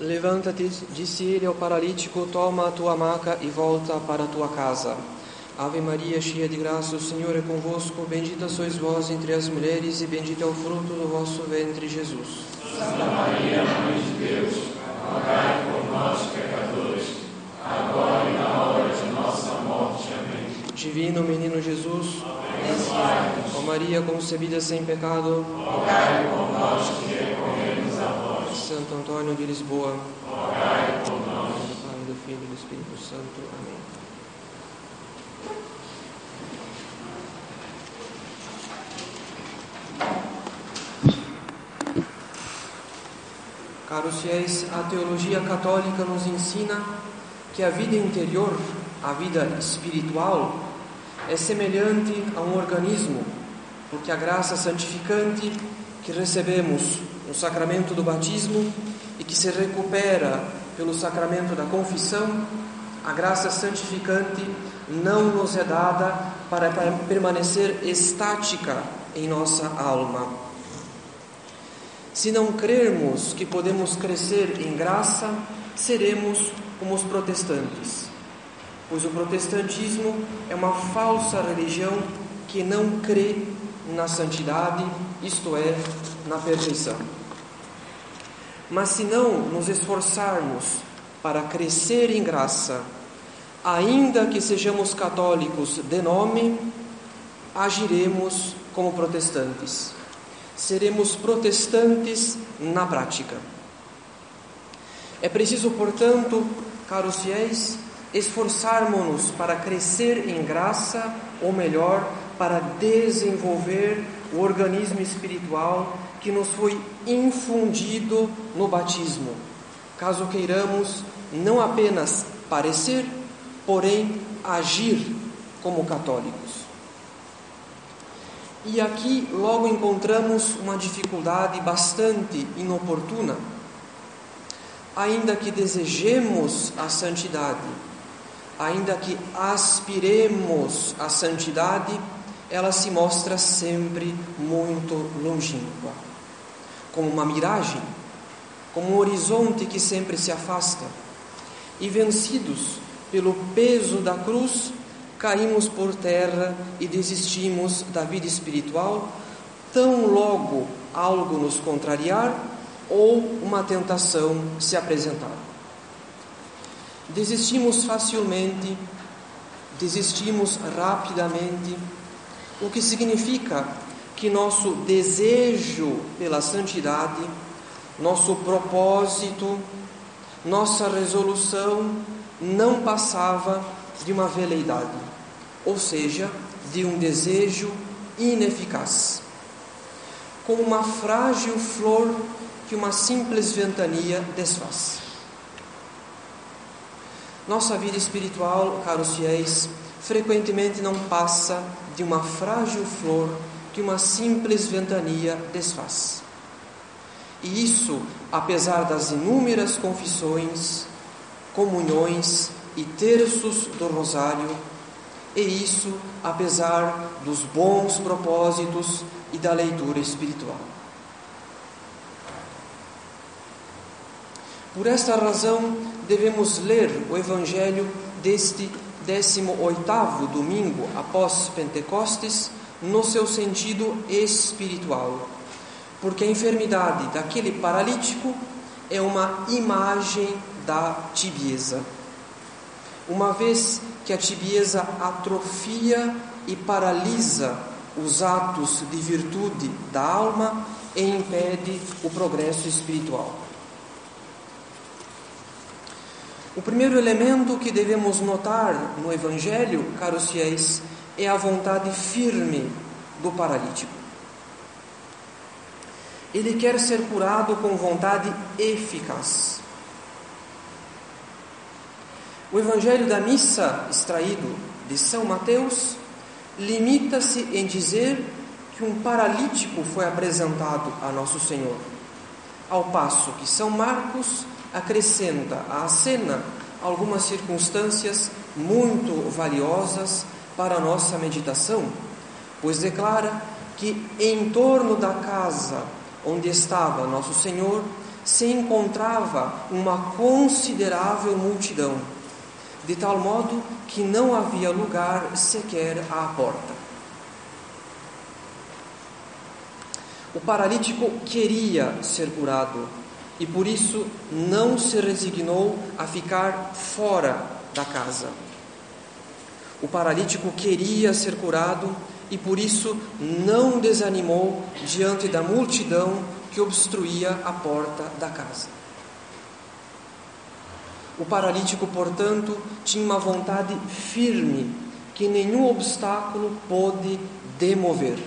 Levanta-te, disse ele ao paralítico, toma a tua maca e volta para a tua casa. Ave Maria, cheia de graça, o Senhor é convosco, bendita sois vós entre as mulheres e bendito é o fruto do vosso ventre, Jesus. Santa Maria, Mãe de Deus, rogai por nós, pecadores, agora e na hora de nossa morte. Amém. Divino Menino Jesus, ó Maria concebida sem pecado, rogai por nós que. Santo Antônio de Lisboa, rogai por nós. do Pai, do Filho e do Espírito Santo. Amém. Caros fiéis, a teologia católica nos ensina que a vida interior, a vida espiritual, é semelhante a um organismo, porque a graça santificante que recebemos no sacramento do batismo e que se recupera pelo sacramento da confissão, a graça santificante não nos é dada para permanecer estática em nossa alma. Se não crermos que podemos crescer em graça, seremos como os protestantes, pois o protestantismo é uma falsa religião que não crê na santidade, isto é, na perfeição. Mas se não nos esforçarmos para crescer em graça, ainda que sejamos católicos de nome, agiremos como protestantes seremos protestantes na prática. É preciso, portanto, caros fiéis, esforçarmos-nos para crescer em graça, ou melhor, para desenvolver o organismo espiritual que nos foi infundido no batismo, caso queiramos não apenas parecer, porém agir como católicos. E aqui logo encontramos uma dificuldade bastante inoportuna. Ainda que desejemos a santidade, ainda que aspiremos a santidade, ela se mostra sempre muito longínqua, como uma miragem, como um horizonte que sempre se afasta. E vencidos pelo peso da cruz, caímos por terra e desistimos da vida espiritual, tão logo algo nos contrariar ou uma tentação se apresentar. Desistimos facilmente, desistimos rapidamente, o que significa que nosso desejo pela santidade, nosso propósito, nossa resolução não passava de uma veleidade ou seja, de um desejo ineficaz, como uma frágil flor que uma simples ventania desfaz. Nossa vida espiritual, caros fiéis, frequentemente não passa de uma frágil flor que uma simples ventania desfaz. E isso, apesar das inúmeras confissões, comunhões e terços do rosário e isso apesar dos bons propósitos e da leitura espiritual. Por esta razão, devemos ler o Evangelho deste 18º domingo após Pentecostes no seu sentido espiritual, porque a enfermidade daquele paralítico é uma imagem da tibieza. Uma vez que a tibieza atrofia e paralisa os atos de virtude da alma e impede o progresso espiritual. O primeiro elemento que devemos notar no Evangelho, caros fiéis, é a vontade firme do paralítico. Ele quer ser curado com vontade eficaz. O Evangelho da Missa, extraído de São Mateus, limita-se em dizer que um paralítico foi apresentado a Nosso Senhor, ao passo que São Marcos acrescenta à cena algumas circunstâncias muito valiosas para a nossa meditação, pois declara que em torno da casa onde estava Nosso Senhor se encontrava uma considerável multidão, de tal modo que não havia lugar sequer à porta. O paralítico queria ser curado e por isso não se resignou a ficar fora da casa. O paralítico queria ser curado e por isso não desanimou diante da multidão que obstruía a porta da casa. O paralítico, portanto, tinha uma vontade firme que nenhum obstáculo pôde demover.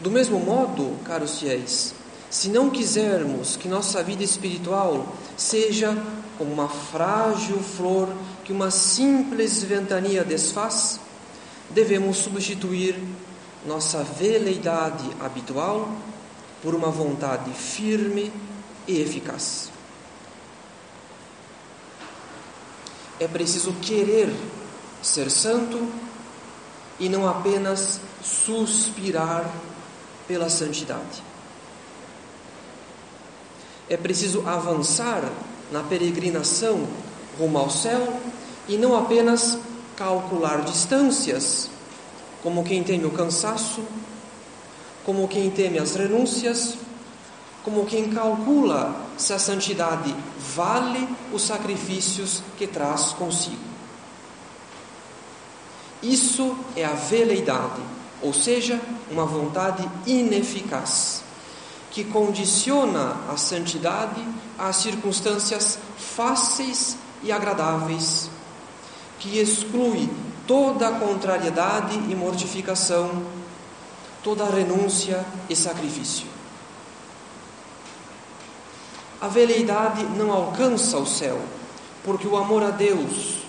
Do mesmo modo, caros fiéis, se não quisermos que nossa vida espiritual seja como uma frágil flor que uma simples ventania desfaz, devemos substituir nossa veleidade habitual por uma vontade firme e eficaz. É preciso querer ser santo e não apenas suspirar pela santidade. É preciso avançar na peregrinação rumo ao céu e não apenas calcular distâncias, como quem teme o cansaço, como quem teme as renúncias, como quem calcula se a santidade vale os sacrifícios que traz consigo. Isso é a veleidade, ou seja, uma vontade ineficaz que condiciona a santidade às circunstâncias fáceis e agradáveis, que exclui toda contrariedade e mortificação, toda renúncia e sacrifício. A veleidade não alcança o céu, porque o amor a Deus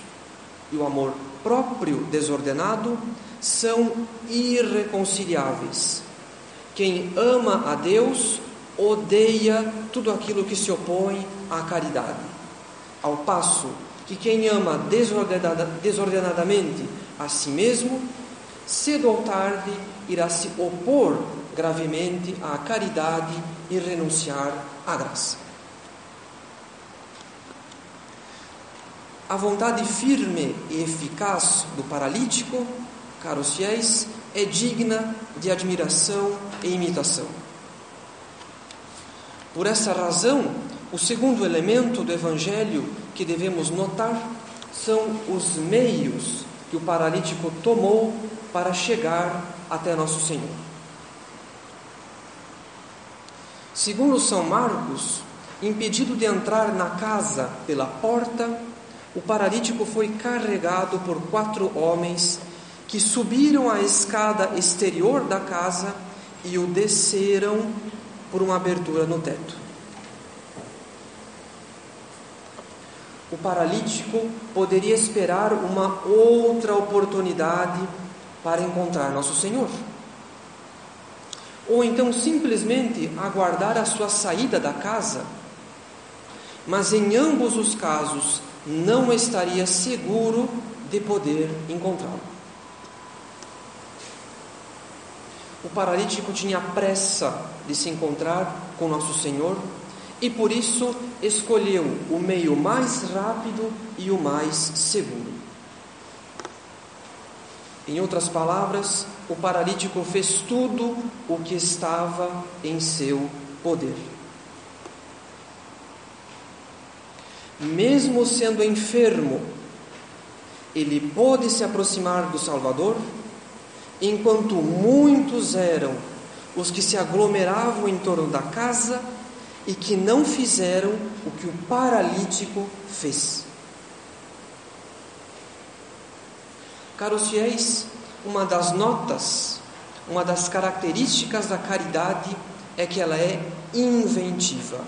e o amor próprio desordenado são irreconciliáveis. Quem ama a Deus odeia tudo aquilo que se opõe à caridade. Ao passo que quem ama desordenada, desordenadamente a si mesmo, cedo ou tarde irá se opor gravemente à caridade e renunciar à graça. A vontade firme e eficaz do paralítico, caros fiéis, é digna de admiração e imitação. Por essa razão, o segundo elemento do Evangelho que devemos notar são os meios que o paralítico tomou para chegar até Nosso Senhor. Segundo São Marcos, impedido de entrar na casa pela porta, o paralítico foi carregado por quatro homens que subiram a escada exterior da casa e o desceram por uma abertura no teto. O paralítico poderia esperar uma outra oportunidade para encontrar Nosso Senhor. Ou então simplesmente aguardar a sua saída da casa. Mas em ambos os casos não estaria seguro de poder encontrá-lo. O paralítico tinha pressa de se encontrar com Nosso Senhor e por isso escolheu o meio mais rápido e o mais seguro. Em outras palavras, o paralítico fez tudo o que estava em seu poder. Mesmo sendo enfermo, ele pôde se aproximar do Salvador enquanto muitos eram os que se aglomeravam em torno da casa e que não fizeram o que o paralítico fez. Caros fiéis, uma das notas, uma das características da caridade é que ela é inventiva.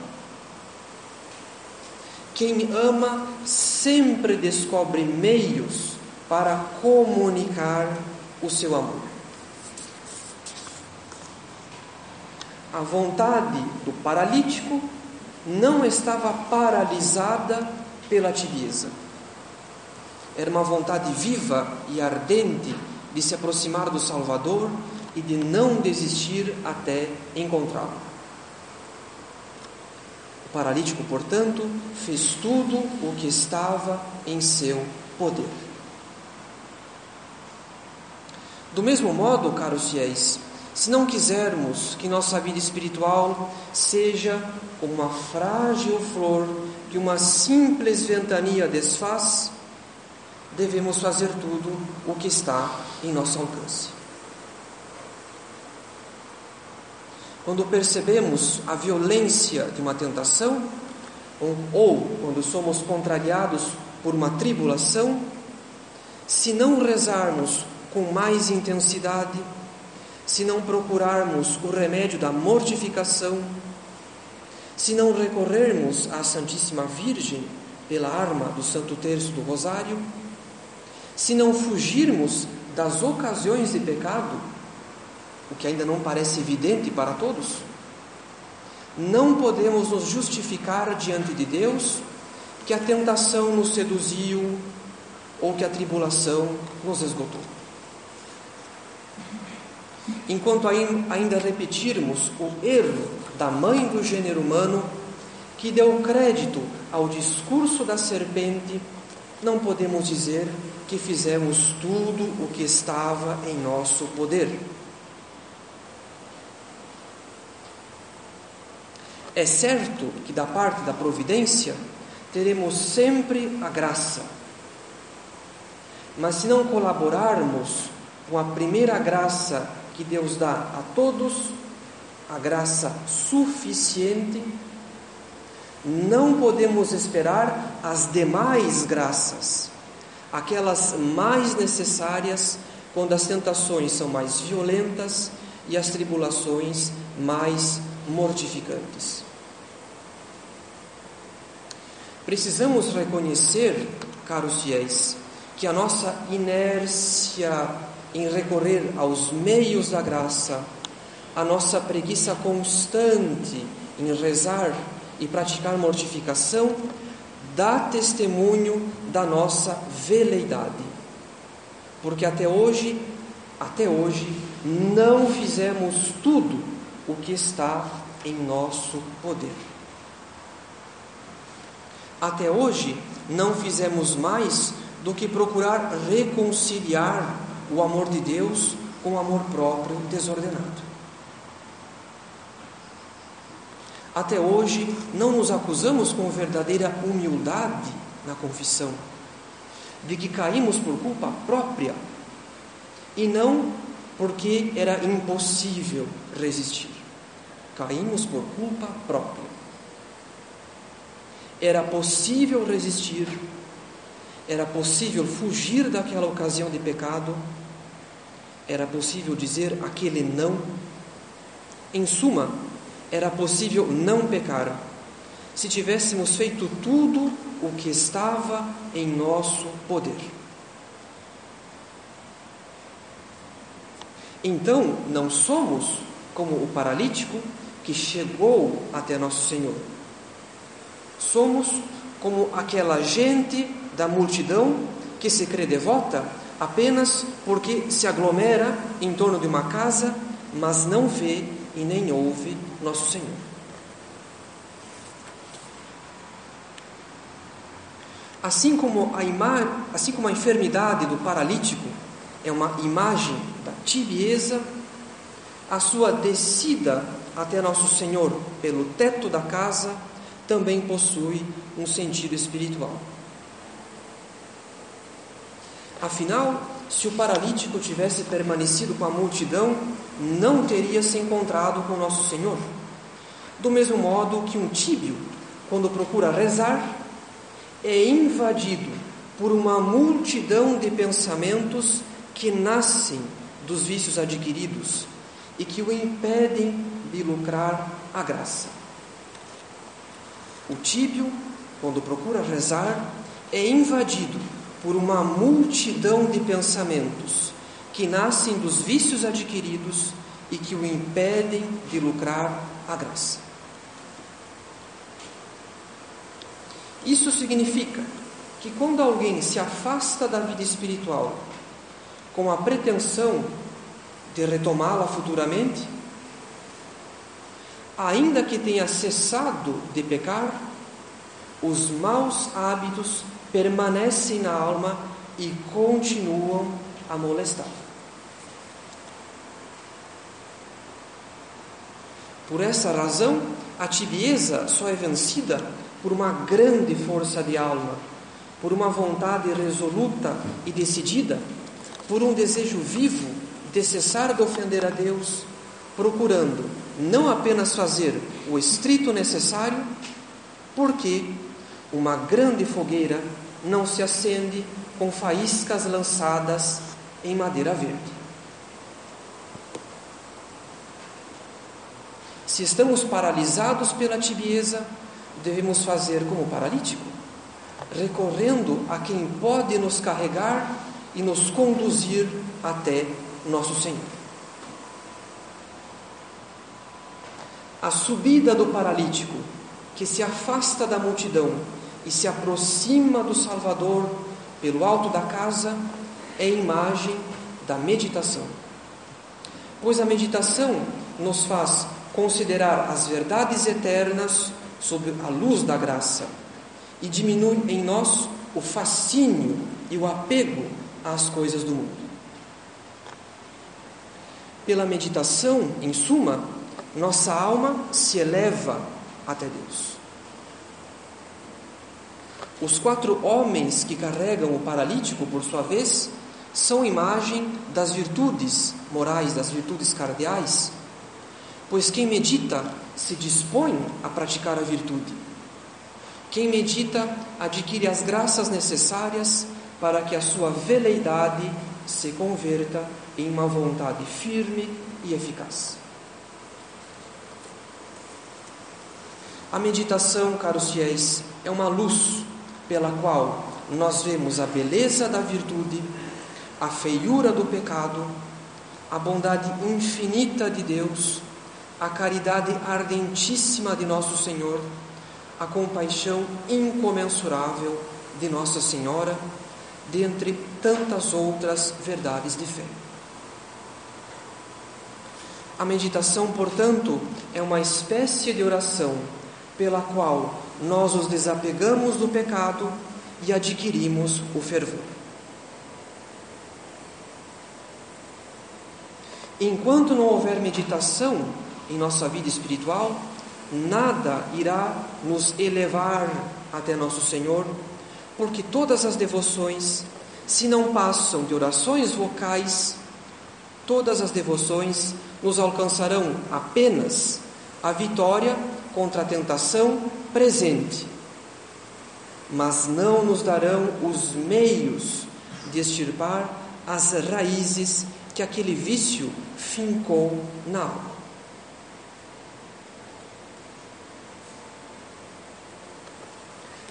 Quem ama sempre descobre meios para comunicar o seu amor. A vontade do paralítico não estava paralisada pela tibieza. Era uma vontade viva e ardente de se aproximar do Salvador e de não desistir até encontrá-lo. O paralítico, portanto, fez tudo o que estava em seu poder. Do mesmo modo, caros fiéis, se não quisermos que nossa vida espiritual seja como uma frágil flor que uma simples ventania desfaz, devemos fazer tudo o que está em nosso alcance. Quando percebemos a violência de uma tentação, ou quando somos contrariados por uma tribulação, se não rezarmos com mais intensidade, se não procurarmos o remédio da mortificação, se não recorrermos à Santíssima Virgem pela arma do Santo Terço do Rosário, se não fugirmos das ocasiões de pecado, o que ainda não parece evidente para todos, não podemos nos justificar diante de Deus que a tentação nos seduziu ou que a tribulação nos esgotou. Enquanto ainda repetirmos o erro da mãe do gênero humano, que deu crédito ao discurso da serpente, não podemos dizer que fizemos tudo o que estava em nosso poder. É certo que da parte da providência teremos sempre a graça. Mas se não colaborarmos com a primeira graça que Deus dá a todos, a graça suficiente, não podemos esperar as demais graças, aquelas mais necessárias quando as tentações são mais violentas e as tribulações mais mortificantes. Precisamos reconhecer, caros fiéis, que a nossa inércia em recorrer aos meios da graça, a nossa preguiça constante em rezar e praticar mortificação, dá testemunho da nossa veleidade. Porque até hoje, até hoje, não fizemos tudo o que está em nosso poder. Até hoje, não fizemos mais do que procurar reconciliar o amor de Deus com o amor próprio desordenado. Até hoje, não nos acusamos com verdadeira humildade na confissão, de que caímos por culpa própria e não porque era impossível resistir. Caímos por culpa própria. Era possível resistir, era possível fugir daquela ocasião de pecado, era possível dizer aquele não. Em suma, era possível não pecar se tivéssemos feito tudo o que estava em nosso poder. Então, não somos como o paralítico que chegou até nosso Senhor. Somos como aquela gente da multidão que se crê devota apenas porque se aglomera em torno de uma casa, mas não vê e nem ouve nosso Senhor. Assim como a, ima assim como a enfermidade do paralítico é uma imagem da tibieza, a sua descida até nosso Senhor pelo teto da casa também possui um sentido espiritual. Afinal, se o paralítico tivesse permanecido com a multidão, não teria se encontrado com nosso Senhor. Do mesmo modo que um tíbio, quando procura rezar, é invadido por uma multidão de pensamentos que nascem dos vícios adquiridos e que o impedem de lucrar a graça. O tíbio, quando procura rezar, é invadido por uma multidão de pensamentos que nascem dos vícios adquiridos e que o impedem de lucrar a graça. Isso significa que quando alguém se afasta da vida espiritual com a pretensão de retomá-la futuramente? Ainda que tenha cessado de pecar, os maus hábitos permanecem na alma e continuam a molestar. Por essa razão, a tibieza só é vencida por uma grande força de alma, por uma vontade resoluta e decidida, por um desejo vivo de cessar de ofender a Deus, procurando não apenas fazer o estrito necessário, porque uma grande fogueira não se acende com faíscas lançadas em madeira verde. Se estamos paralisados pela tibieza, devemos fazer como paralítico, recorrendo a quem pode nos carregar e nos conduzir até nosso Senhor. A subida do paralítico, que se afasta da multidão e se aproxima do Salvador pelo alto da casa, é imagem da meditação. Pois a meditação nos faz considerar as verdades eternas sob a luz da graça e diminui em nós o fascínio e o apego às coisas do mundo. Pela meditação, em suma, nossa alma se eleva até Deus. Os quatro homens que carregam o paralítico, por sua vez, são imagem das virtudes morais, das virtudes cardeais Pois quem medita se dispõe a praticar a virtude. Quem medita adquire as graças necessárias para que a sua veleidade se converta em uma vontade firme e eficaz. A meditação, caros fiéis, é uma luz pela qual nós vemos a beleza da virtude, a feiura do pecado, a bondade infinita de Deus a caridade ardentíssima de Nosso Senhor, a compaixão incomensurável de Nossa Senhora, dentre tantas outras verdades de fé. A meditação, portanto, é uma espécie de oração pela qual nós os desapegamos do pecado e adquirimos o fervor. Enquanto não houver meditação, em nossa vida espiritual, nada irá nos elevar até nosso Senhor, porque todas as devoções, se não passam de orações vocais, todas as devoções nos alcançarão apenas a vitória contra a tentação presente, mas não nos darão os meios de extirpar as raízes que aquele vício fincou na alma.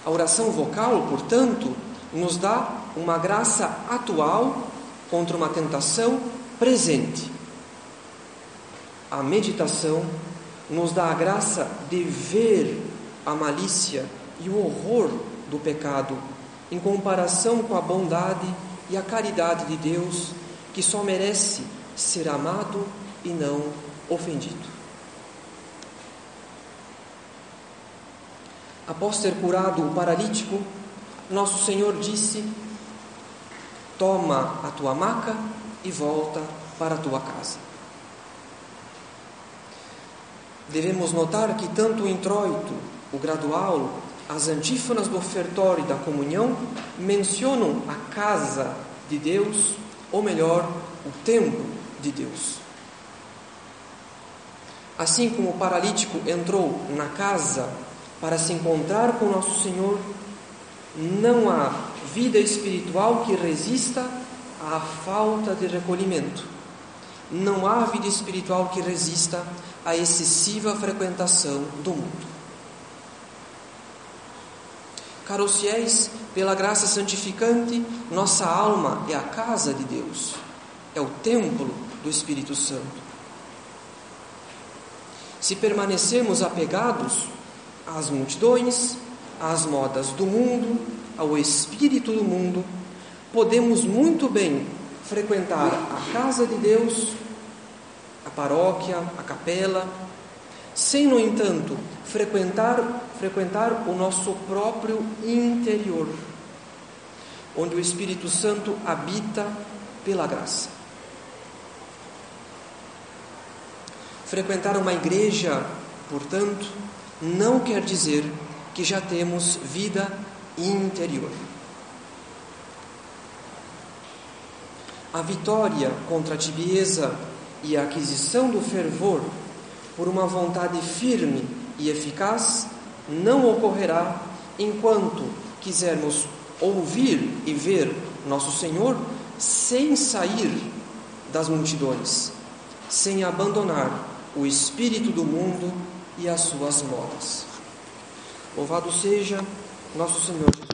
A oração vocal, portanto, nos dá uma graça atual contra uma tentação presente. A meditação nos dá a graça de ver a malícia e o horror do pecado em comparação com a bondade e a caridade de Deus, que só merece ser amado e não ofendido. Após ter curado o paralítico, nosso Senhor disse: Toma a tua maca e volta para a tua casa. Devemos notar que tanto o introito, o gradual, as antífonas do ofertório e da comunhão mencionam a casa de Deus, ou melhor, o templo de Deus. Assim como o paralítico entrou na casa para se encontrar com nosso Senhor, não há vida espiritual que resista à falta de recolhimento. Não há vida espiritual que resista à excessiva frequentação do mundo. Caros fiéis, pela graça santificante, nossa alma é a casa de Deus, é o templo do Espírito Santo. Se permanecermos apegados às multidões, às modas do mundo, ao espírito do mundo, podemos muito bem frequentar a casa de Deus paróquia, a capela, sem, no entanto, frequentar, frequentar o nosso próprio interior, onde o Espírito Santo habita pela graça. Frequentar uma igreja, portanto, não quer dizer que já temos vida interior. A vitória contra a tibieza e a aquisição do fervor por uma vontade firme e eficaz não ocorrerá enquanto quisermos ouvir e ver nosso Senhor sem sair das multidões, sem abandonar o espírito do mundo e as suas modas. Louvado seja nosso Senhor Jesus.